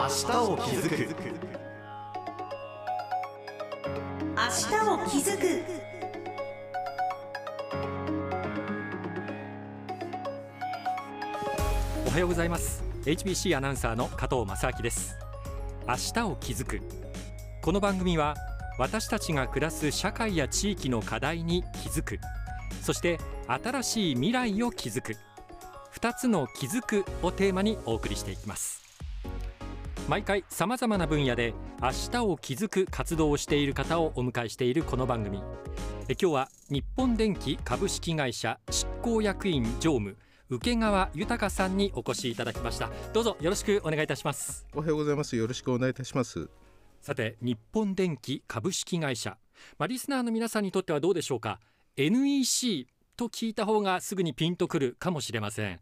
明日を気づく。明日を気づく。おはようございます。HBC アナウンサーの加藤正明です。明日を気づく。この番組は私たちが暮らす社会や地域の課題に気づく。そして新しい未来を築く。2つの気づくをテーマにお送りしていきます毎回さまざまな分野で明日を気づく活動をしている方をお迎えしているこの番組。え今日は日本電機株式会社執行役員常務受川豊さんにお越しいただきました。どうぞよろしくお願いいたします。おはようございます。よろしくお願いいたします。さて日本電機株式会社。まあ、リスナーの皆さんにとってはどうでしょうか？NEC と聞いた方がすぐにピンとくるかもしれません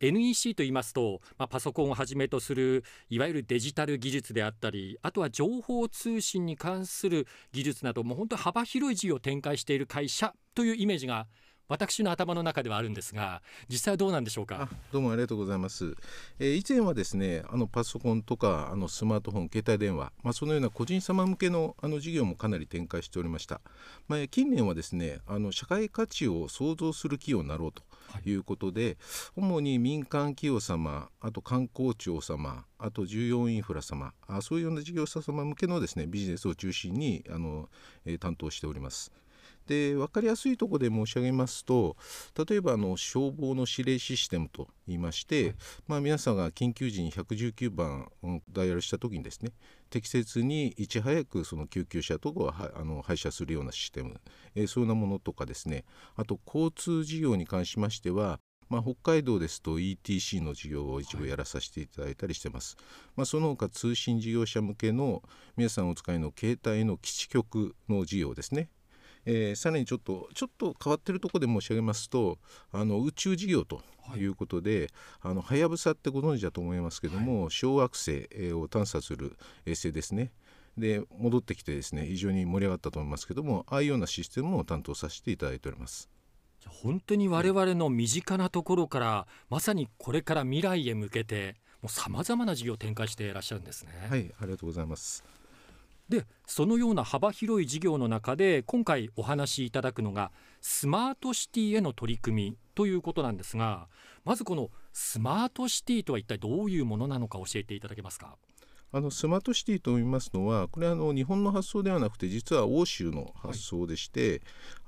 NEC と言いますと、まあ、パソコンをはじめとするいわゆるデジタル技術であったりあとは情報通信に関する技術などもう本当幅広い事業を展開している会社というイメージが私の頭の中ではあるんですが実際はどうなんでしょうか？どうもありがとうございます、えー、以前はですねあのパソコンとかあのスマートフォン携帯電話、まあ、そのような個人様向けのあの事業もかなり展開しておりました、まあ、近年はですねあの社会価値を創造する企業になろうということで、はい、主に民間企業様あと観光庁様あと重要インフラ様あそういうような事業者様向けのですねビジネスを中心にあの、えー、担当しております。で分かりやすいところで申し上げますと例えばあの消防の指令システムといいまして、はい、まあ、皆さんが緊急時に119番ダイヤルした時にですね適切にいち早くその救急車とかをあの配車するようなシステム、えー、そういうようなものとかですねあと交通事業に関しましてはまあ、北海道ですと ETC の事業を一部やらさせていただいたりしてます、はい、まあ、その他通信事業者向けの皆さんお使いの携帯の基地局の事業ですねえー、さらにちょっとちょっと変わってるところで申し上げますとあの宇宙事業ということで、はい、あのはやぶさってご存知だと思いますけども、はい、小惑星を探査する衛星ですねで戻ってきてですね非常に盛り上がったと思いますけどもああいうようなシステムを担当させていただいております。本当に我々の身近なところから、まさにこれから未来へ向けてもうさまざまな事業を展開していらっしゃるんですね。はいありがとうございます。でそのような幅広い事業の中で今回お話しいただくのがスマートシティへの取り組みということなんですがまずこのスマートシティとは一体どういうものなのか教えていただけますか？あのスマートシティといいますのはこれはあの日本の発想ではなくて実は欧州の発想でして、はい、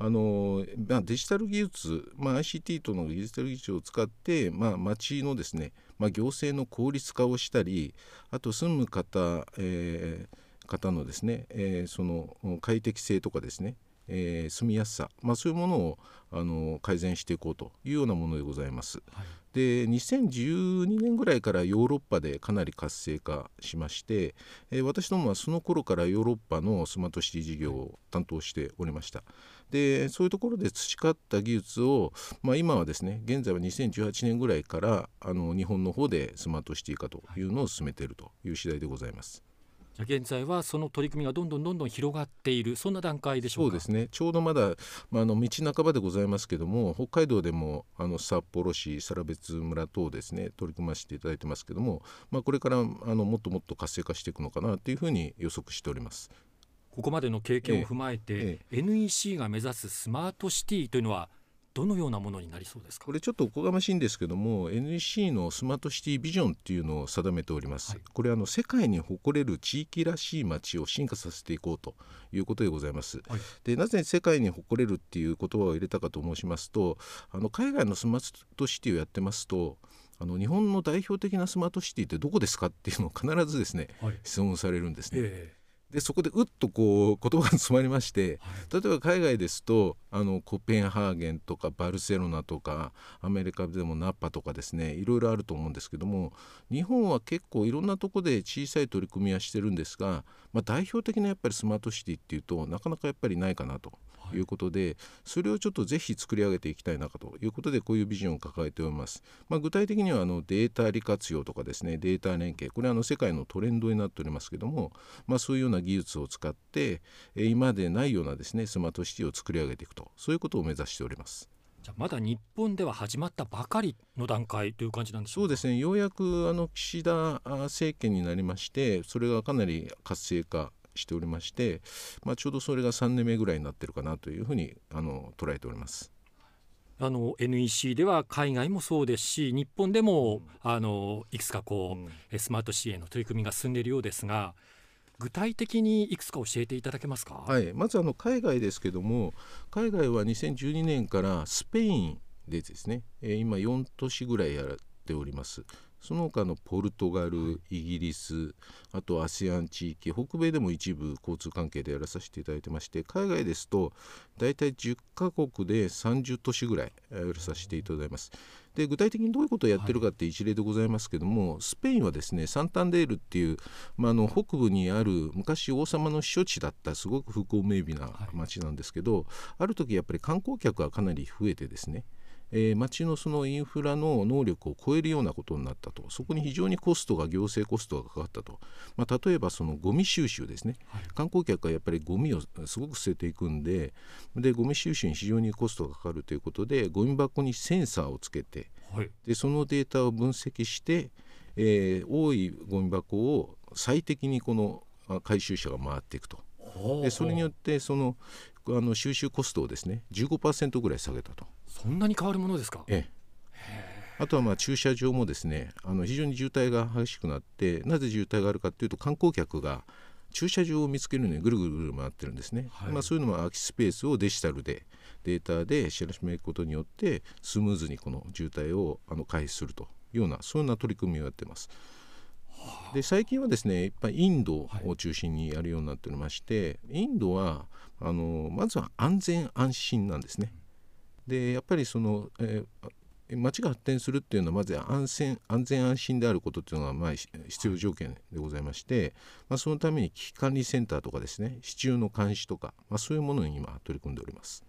あのまあ、デジタル技術、まあ、ICT とのデジタル技術を使って、まあ、町のですね、まあ、行政の効率化をしたりあと住む方、えー方のですね、えー、その快適性とかですね、えー、住みやすさ、まあ、そういうものをあの改善していこうというようなものでございます。はい、で2012年ぐらいからヨーロッパでかなり活性化しまして、えー、私どもはその頃からヨーロッパのスマートシティ事業を担当しておりました。でそういうところで培った技術を、まあ、今はですね現在は2018年ぐらいからあの日本の方でスマートシティ化というのを進めているという次第でございます。じゃ現在はその取り組みがどんどんどんどん広がっているそんな段階でしょうそうですね。ちょうどまだ、まあ、あの道半ばでございますけども北海道でもあの札幌市更別村等ですね取り組ませていただいてますけども、まあ、これからあのもっともっと活性化していくのかなというふうに予測しております。ここまでの経験を踏まえて、ええ。え、NEC が目指すスマートシティというのはどのようなものになりそうですか？これちょっとおこがましいんですけども NEC のスマートシティビジョンっていうのを定めております、はい、これあの世界に誇れる地域らしい街を進化させていこうということでございます、はい、でなぜ世界に誇れるっていう言葉を入れたかと申しますとあの海外のスマートシティをやってますとあの日本の代表的なスマートシティってどこですかっていうのを必ずですね、はい、質問されるんですね。えーでそこでうっとこう言葉が詰まりまして、例えば海外ですとあのコペンハーゲンとかバルセロナとかアメリカでもナッパとかですねいろいろあると思うんですけども日本は結構いろんなとこで小さい取り組みはしてるんですが、まあ、代表的なやっぱりスマートシティっていうとなかなかやっぱりないかなと。い。うことで、それをちょっとぜひ作り上げていきたいなということでこういうビジョンを抱えております、まあ、具体的にはあのデータ利活用とかですねデータ連携。これはあの世界のトレンドになっておりますけども、まあ、そういうような技術を使って今までないようなですねスマートシティを作り上げていくとそういうことを目指しております。じゃあまだ日本では始まったばかりの段階という感じなんでしょそうですねようやくあの岸田政権になりましてそれがかなり活性化しておりまして、まあ、ちょうどそれが3年目ぐらいになってるかなというふうにあの捉えております。あの NEC では海外もそうですし日本でも、うん、あのいくつかこう、うん、スマート支援の取り組みが進んでいるようですが具体的にいくつか教えていただけますか、はい、まずあの海外ですけども海外は2012年からスペインでですね、えー、今4都市ぐらいやっております。その他のポルトガル、イギリス、あと ASEAN 地域、北米でも一部交通関係でやらさせていただいてまして、海外ですと大体10カ国で30都市ぐらいやらさせていただいます。で具体的にどういうことをやってるかって一例でございますけども、はい、スペインはですねサンタンデールっていう、まあ、あの北部にある昔王様の避暑地だったすごく風光明媚な町なんですけど、はい、ある時やっぱり観光客がかなり増えてですねえー、町のそのインフラの能力を超えるようなことになったと。そこに非常にコストが行政コストがかかったと、まあ、例えばそのゴミ収集ですね、はい、観光客がやっぱりゴミをすごく捨てていくんででゴミ収集に非常にコストがかかるということでゴミ箱にセンサーをつけて、はい、でそのデータを分析して、えー、多いゴミ箱を最適にこの回収車が回っていくと。でそれによってそのあの収集コストをですね15%ぐらい下げたと。そんなに変わるものですか、ええあとはまあ駐車場もですねあの非常に渋滞が激しくなってなぜ渋滞があるかというと観光客が駐車場を見つけるのにぐるぐるぐる回ってるんですね、はい、まあ、そういうのも空きスペースをデジタルでデータで知らしめることによってスムーズにこの渋滞をあの回避するというようなそういうような取り組みをやってます。で最近はですねいっぱいインドを中心にやるようになっておりまして、はい、インドはあのまずは安全安心なんですね。でやっぱりその、えー、町が発展するっていうのはまず安全安全安心であることっていうのがまあ必要条件でございまして、まあ、そのために危機管理センターとかですね支柱の監視とか、まあ、そういうものに今取り組んでおります。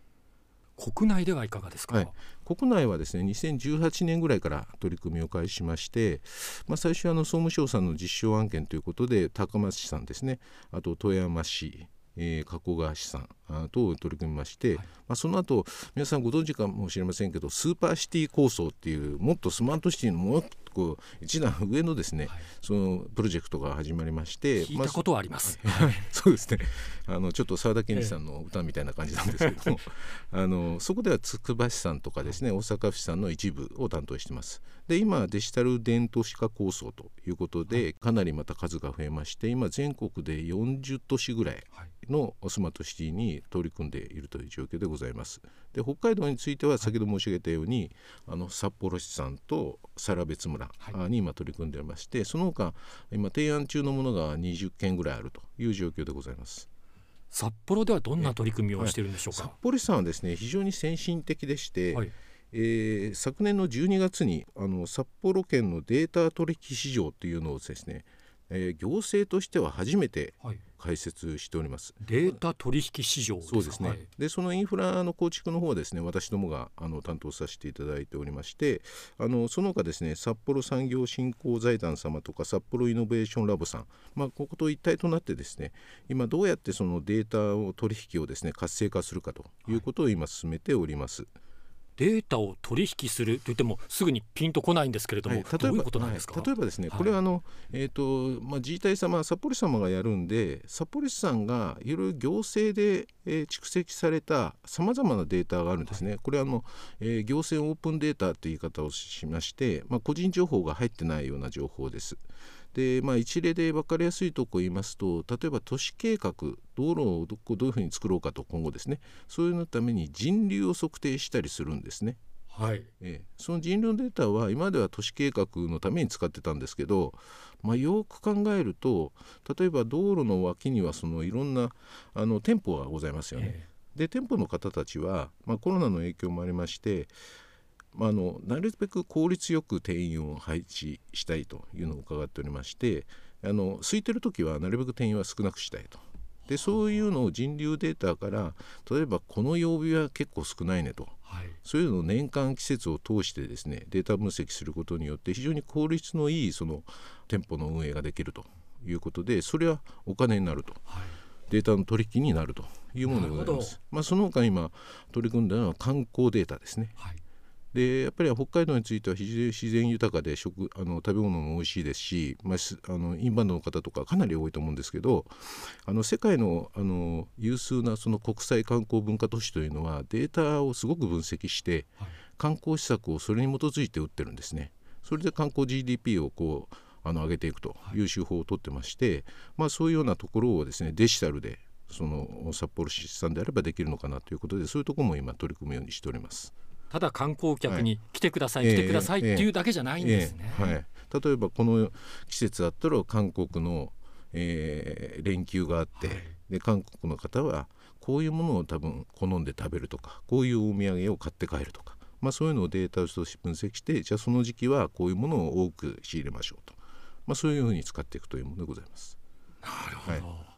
国内ではいかがですか、はい、国内はですね2018年ぐらいから取り組みを開始しまして、まあ、最初はあの総務省さんの実証案件ということで高松市さんですねあと富山市えー、加古川市さんと取り組みまして、はい、まあ、その後皆さんご存知かもしれませんけどスーパーシティ構想っていうもっとスマートシティのもっとこう一段上のですね、はい、そのプロジェクトが始まりまして聞いたことはあります、まあ、そうですね。あのちょっと沢田研二さんの歌みたいな感じなんですけども あのそこではつくば市さんとかですね大阪府市さんの一部を担当してます。で今デジタル田園都市構想ということで、かなりまた数が増えまして今全国で40都市ぐらいのスマートシティに取り組んでいるという状況でございます。で北海道については先ほど申し上げたように、あの札幌市さんと更別村に今取り組んでいまして、その他今提案中のものが20件ぐらいあるという状況でございます。札幌ではどんな取り組みをしているんでしょうか、はい、札幌市さんはですね非常に先進的でして、はい、えー、昨年の12月にあの札幌県のデータ取引市場というのをですね、えー、行政としては初めて開設しております、はい、データ取引市場そうですね、はい、でそのインフラの構築の方はですね私どもがあの担当させていただいておりましてあのその他ですね札幌産業振興財団様とか札幌イノベーションラボさん、まあ、ここと一体となってですね今どうやってそのデータを取引をですね活性化するかということを今進めております。はいデータを取引するといってもすぐにピンとこないんですけれども、はい、どういうことなんですか、はい、例えばですね、これはあの、えーとまあ、自治体様札幌市様がやるんで札幌市さんがいろいろ行政で、えー、蓄積されたさまざまなデータがあるんですね、はい、これはあの、えー、行政オープンデータという言い方をしまして、まあ、個人情報が入ってないような情報です。でまあ、一例で分かりやすいところ言いますと例えば都市計画道路をどこどういうふうに作ろうかと今後ですねそういうのために人流を測定したりするんですね。はいえー、その人流のデータは今までは都市計画のために使ってたんですけど、まあ、よく考えると例えば道路の脇にはそのいろんなあの店舗がございますよね。えー、で店舗の方たちは、まあ、コロナの影響もありましてまあ、あのなるべく効率よく店員を配置したいというのを伺っておりましてあの空いてる時はなるべく店員は少なくしたいと。でそういうのを人流データから例えばこの曜日は結構少ないねと、はい、そういうのを年間季節を通してですねデータ分析することによって非常に効率のいいその店舗の運営ができるということでそれはお金になると。はいデータの取引になるというものでございます。まあ、その他今取り組んだのは観光データですね。はいでやっぱり北海道については非常に自然豊かで食あの食べ物も美味しいですし、まあ、すあのインバウンドの方とかかなり多いと思うんですけどあの世界のあの有数なその国際観光文化都市というのはデータをすごく分析して、はい観光施策をそれに基づいて打ってるんですね。それで観光 GDP をこうあの上げていくという手法を取ってまして、まあ、そういうようなところをですねデジタルでその札幌市さんであればできるのかなということでそういうところも今取り組むようにしております。ただ観光客に来てください、はい来てくださいっていうだけじゃないんですね。ええはい、例えばこの季節だったら韓国の、えー連休があって、はいで韓国の方はこういうものを多分好んで食べるとかこういうお土産を買って帰るとか、まあ、そういうのをデータとして分析してじゃあその時期はこういうものを多く仕入れましょうと、まあ、そういうふうに使っていくというものでございます。なるほど。はい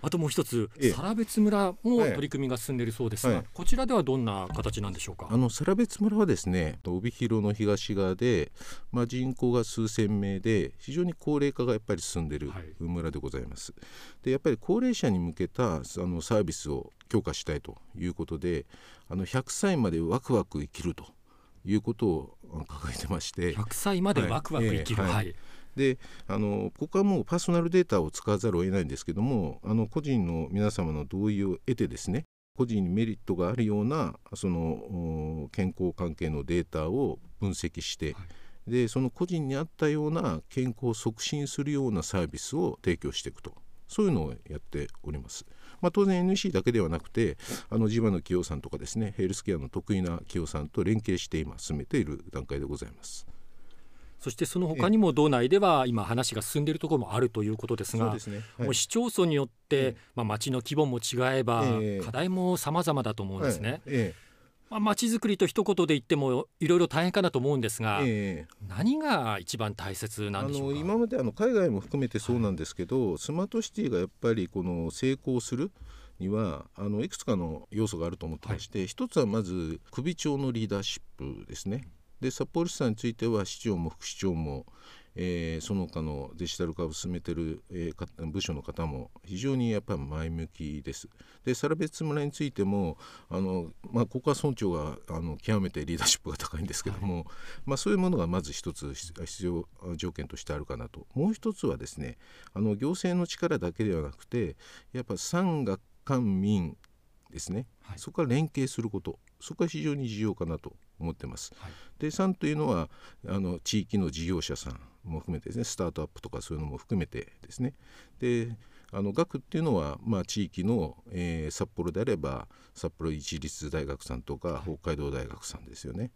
あともう一つ、ええ。更別村もはい取り組みが進んでいるそうですが、はいこちらではどんな形なんでしょうか？あの更別村はですね帯広の東側で、まあ、人口が数千名で非常に高齢化がやっぱり進んでいるはい。村でございます。でやっぱり高齢者に向けたあのサービスを強化したいということであの100歳までワクワク生きるということを掲げてまして。100歳までワクワク生きる、はい。ええ。はいであのここはもうパーソナルデータを使わざるを得ないんですけどもあの個人の皆様の同意を得てですね個人にメリットがあるようなそのお健康関係のデータを分析して、はでその個人に合ったような健康を促進するようなサービスを提供していくとそういうのをやっております。まあ、当然 NEC だけではなくてあの地場の企業さんとかですねヘルスケアの得意な企業さんと連携して今進めている段階でございます。そしてその他にも道内では今話が進んでいるところもあるということですがもう市町村によって、ええまあ、町の規模も違えば、ええ。課題も様々だと思うんですね。まあ、町づくりと一言で言ってもいろいろ大変かなと思うんですが、何が一番大切なあんでしょうか？の今まであの海外も含めてそうなんですけど、スマートシティがやっぱりこの成功するにはあのいくつかの要素があると思ってまして、一つはまず首長のリーダーシップですね。で札幌市さんについては市長も副市長も、えーその他のデジタル化を進めてる、えーか部署の方も非常にやっぱり前向きです。で更別村についてもあの、まあ、ここは村長があの極めてリーダーシップが高いんですけども、まあ、そういうものがまず一つ必必要条件としてあるかなと。もう一つはですねあの行政の力だけではなくてやっぱ産学官民ですね、はい。そこから連携すること。そこは非常に重要かなと思ってます。はい。で3というのはあの地域の事業者さんも含めてですねスタートアップとかそういうのも含めてですね。であの学っていうのは、まあ、地域の、えー札幌であれば札幌一律大学さんとか北海道大学さんですよね。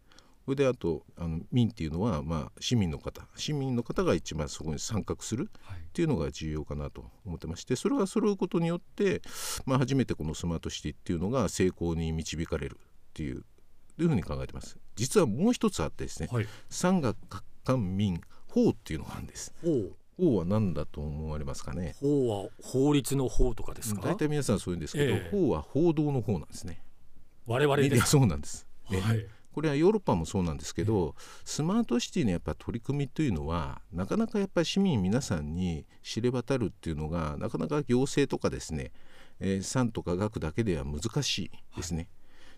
それであとあの民っていうのは、まあ、市民の方。市民の方が一番そこに参画するはい。っていうのが重要かなと思ってましてそれが揃うことによって、まあ、初めてこのスマートシティっていうのが成功に導かれるっていうというふうに考えてます？実はもう一つあってですねはい、産学官民法っていうのがあるんです。法法は何だと思われますかね？法は法律の法とかですか？大体皆さんそう言うんですけど、ええ。法は報道の方なんですね。我々で。いやそうなんです、ええ。はい。これはヨーロッパもそうなんですけど、スマートシティのやっぱ取り組みというのはなかなかやっぱり市民皆さんに知れ渡るっていうのがなかなか行政とかですね、えー、産とか学だけでは難しいですね。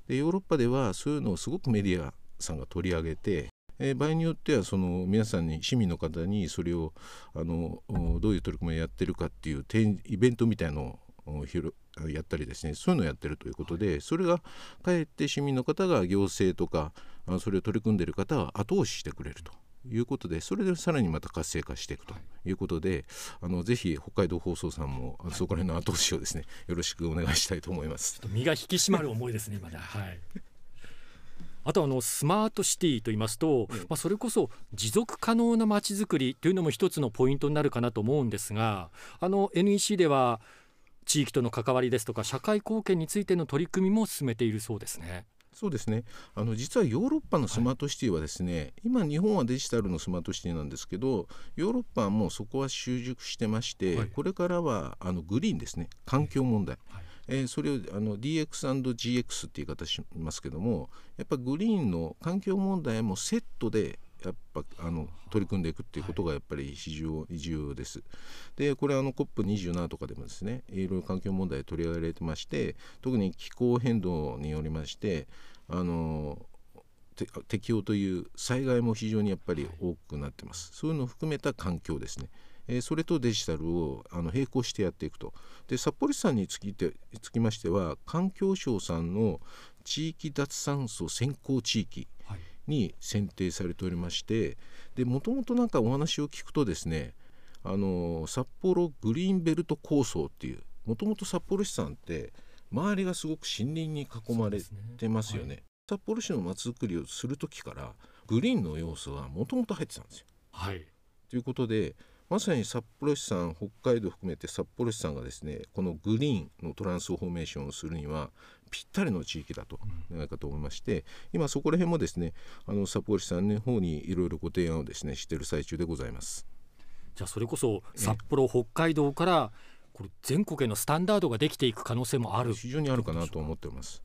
でヨーロッパではそういうのをすごくメディアさんが取り上げて、えー場合によってはその皆さんに市民の方にそれをあのどういう取り組みをやってるかっていうイベントみたいのをやったりですねそういうのをやってるということで、それがかえって市民の方が行政とかそれを取り組んでいる方は後押ししてくれると。いうことでそれでさらにまた活性化していくということで、あのぜひ北海道放送さんも、あそこら辺の後押しをですね よろしくお願いしたいと思います。身が引き締まる思いですね今ね。はい。あとあのスマートシティと言いますと、ええまあ、それこそ持続可能なまちづくりというのも一つのポイントになるかなと思うんですがあの NEC では地域との関わりですとか社会貢献についての取り組みも進めているそうですね。そうですね。あの実はヨーロッパのスマートシティはですね、今日本はデジタルのスマートシティなんですけどヨーロッパはもうそこは習熟してまして、はい。これからはあのグリーンですね。環境問題、はい。えーそれをあの DX&GX って言い方しますけどもやっぱグリーンの環境問題もセットでやっぱあの取り組んでいくっていうことがやっぱり非常に重要です。でこれあの COP27 とかでもですねいろいろ環境問題取り上げられてまして特に気候変動によりましてあの適応という災害も非常にやっぱり多くなってます、そういうのを含めた環境ですね、えー、それとデジタルをあの並行してやっていくと。で札幌市さんにつきてつきましては環境省さんの地域脱炭素先行地域に選定されておりましてもともとなんかお話を聞くとですねあの札幌グリーンベルト構想っていうもともと札幌市さんって周りがすごく森林に囲まれてますよね。ねはい、札幌市のまちづくりをする時からグリーンの要素はもともと入ってたんですよ。はい、ということでまさに札幌市さん北海道含めて札幌市さんがですねこのグリーンのトランスフォーメーションをするにはぴったりの地域だとないかと思いまして、今そこら辺もですねあの札幌市さんの方にいろいろご提案をですねしている最中でございます。じゃあそれこそ札幌、北海道からこれ全国へのスタンダードができていく可能性もある非常にあるかなと思っております。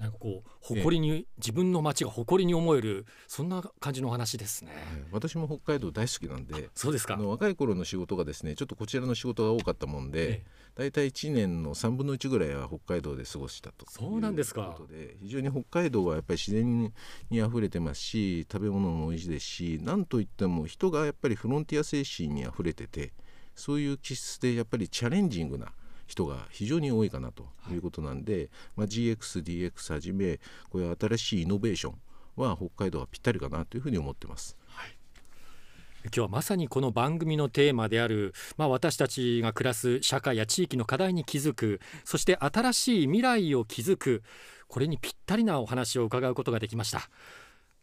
はいなんかこう誇りに、ええ、自分の町が誇りに思えるそんな感じの話ですね、私も北海道大好きなんでそうですか。若い頃の仕事がですねちょっとこちらの仕事が多かったもんで、大体1年の3分の1ぐらいは北海道で過ごしたとそうなんですか。非常に北海道はやっぱり自然にあふれてますし食べ物も美味しいですしなんといっても人がやっぱりフロンティア精神にあふれててそういう気質でやっぱりチャレンジングな人が非常に多いかなということなんで、はい、まあ、GXDX はじめこういう新しいイノベーションは北海道はぴったりかなというふうに思ってます。はい。今日はまさにこの番組のテーマである、まあ、私たちが暮らす社会や地域の課題に気づくそして新しい未来を築くこれにぴったりなお話を伺うことができました。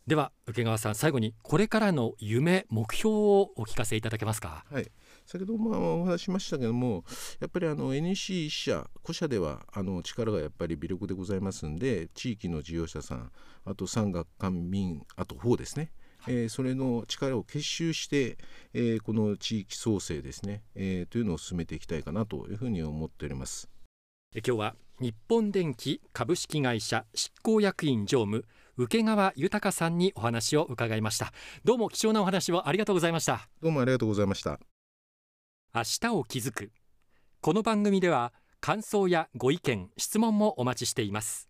では受川さん最後にこれからの夢目標をお聞かせいただけますか？はい先ほどもお話ししましたけどもやっぱりあの NEC 社個社ではあの力がやっぱり微力でございますんで地域の事業者さんあと産学官民あと法ですね。えー、それの力を結集して、えー、この地域創生ですね、えー、というのを進めていきたいかなというふうに思っております。今日は日本電機株式会社執行役員常務請川豊さんにお話を伺いました。どうも貴重なお話をありがとうございました。どうもありがとうございました明日を気づく。この番組では感想やご意見質問もお待ちしています。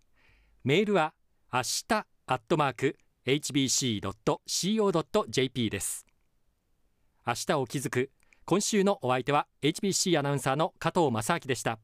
メールは明日アットマーク hbc.co.jp です。明日を気づく今週のお相手は HBC アナウンサーの加藤正明でした。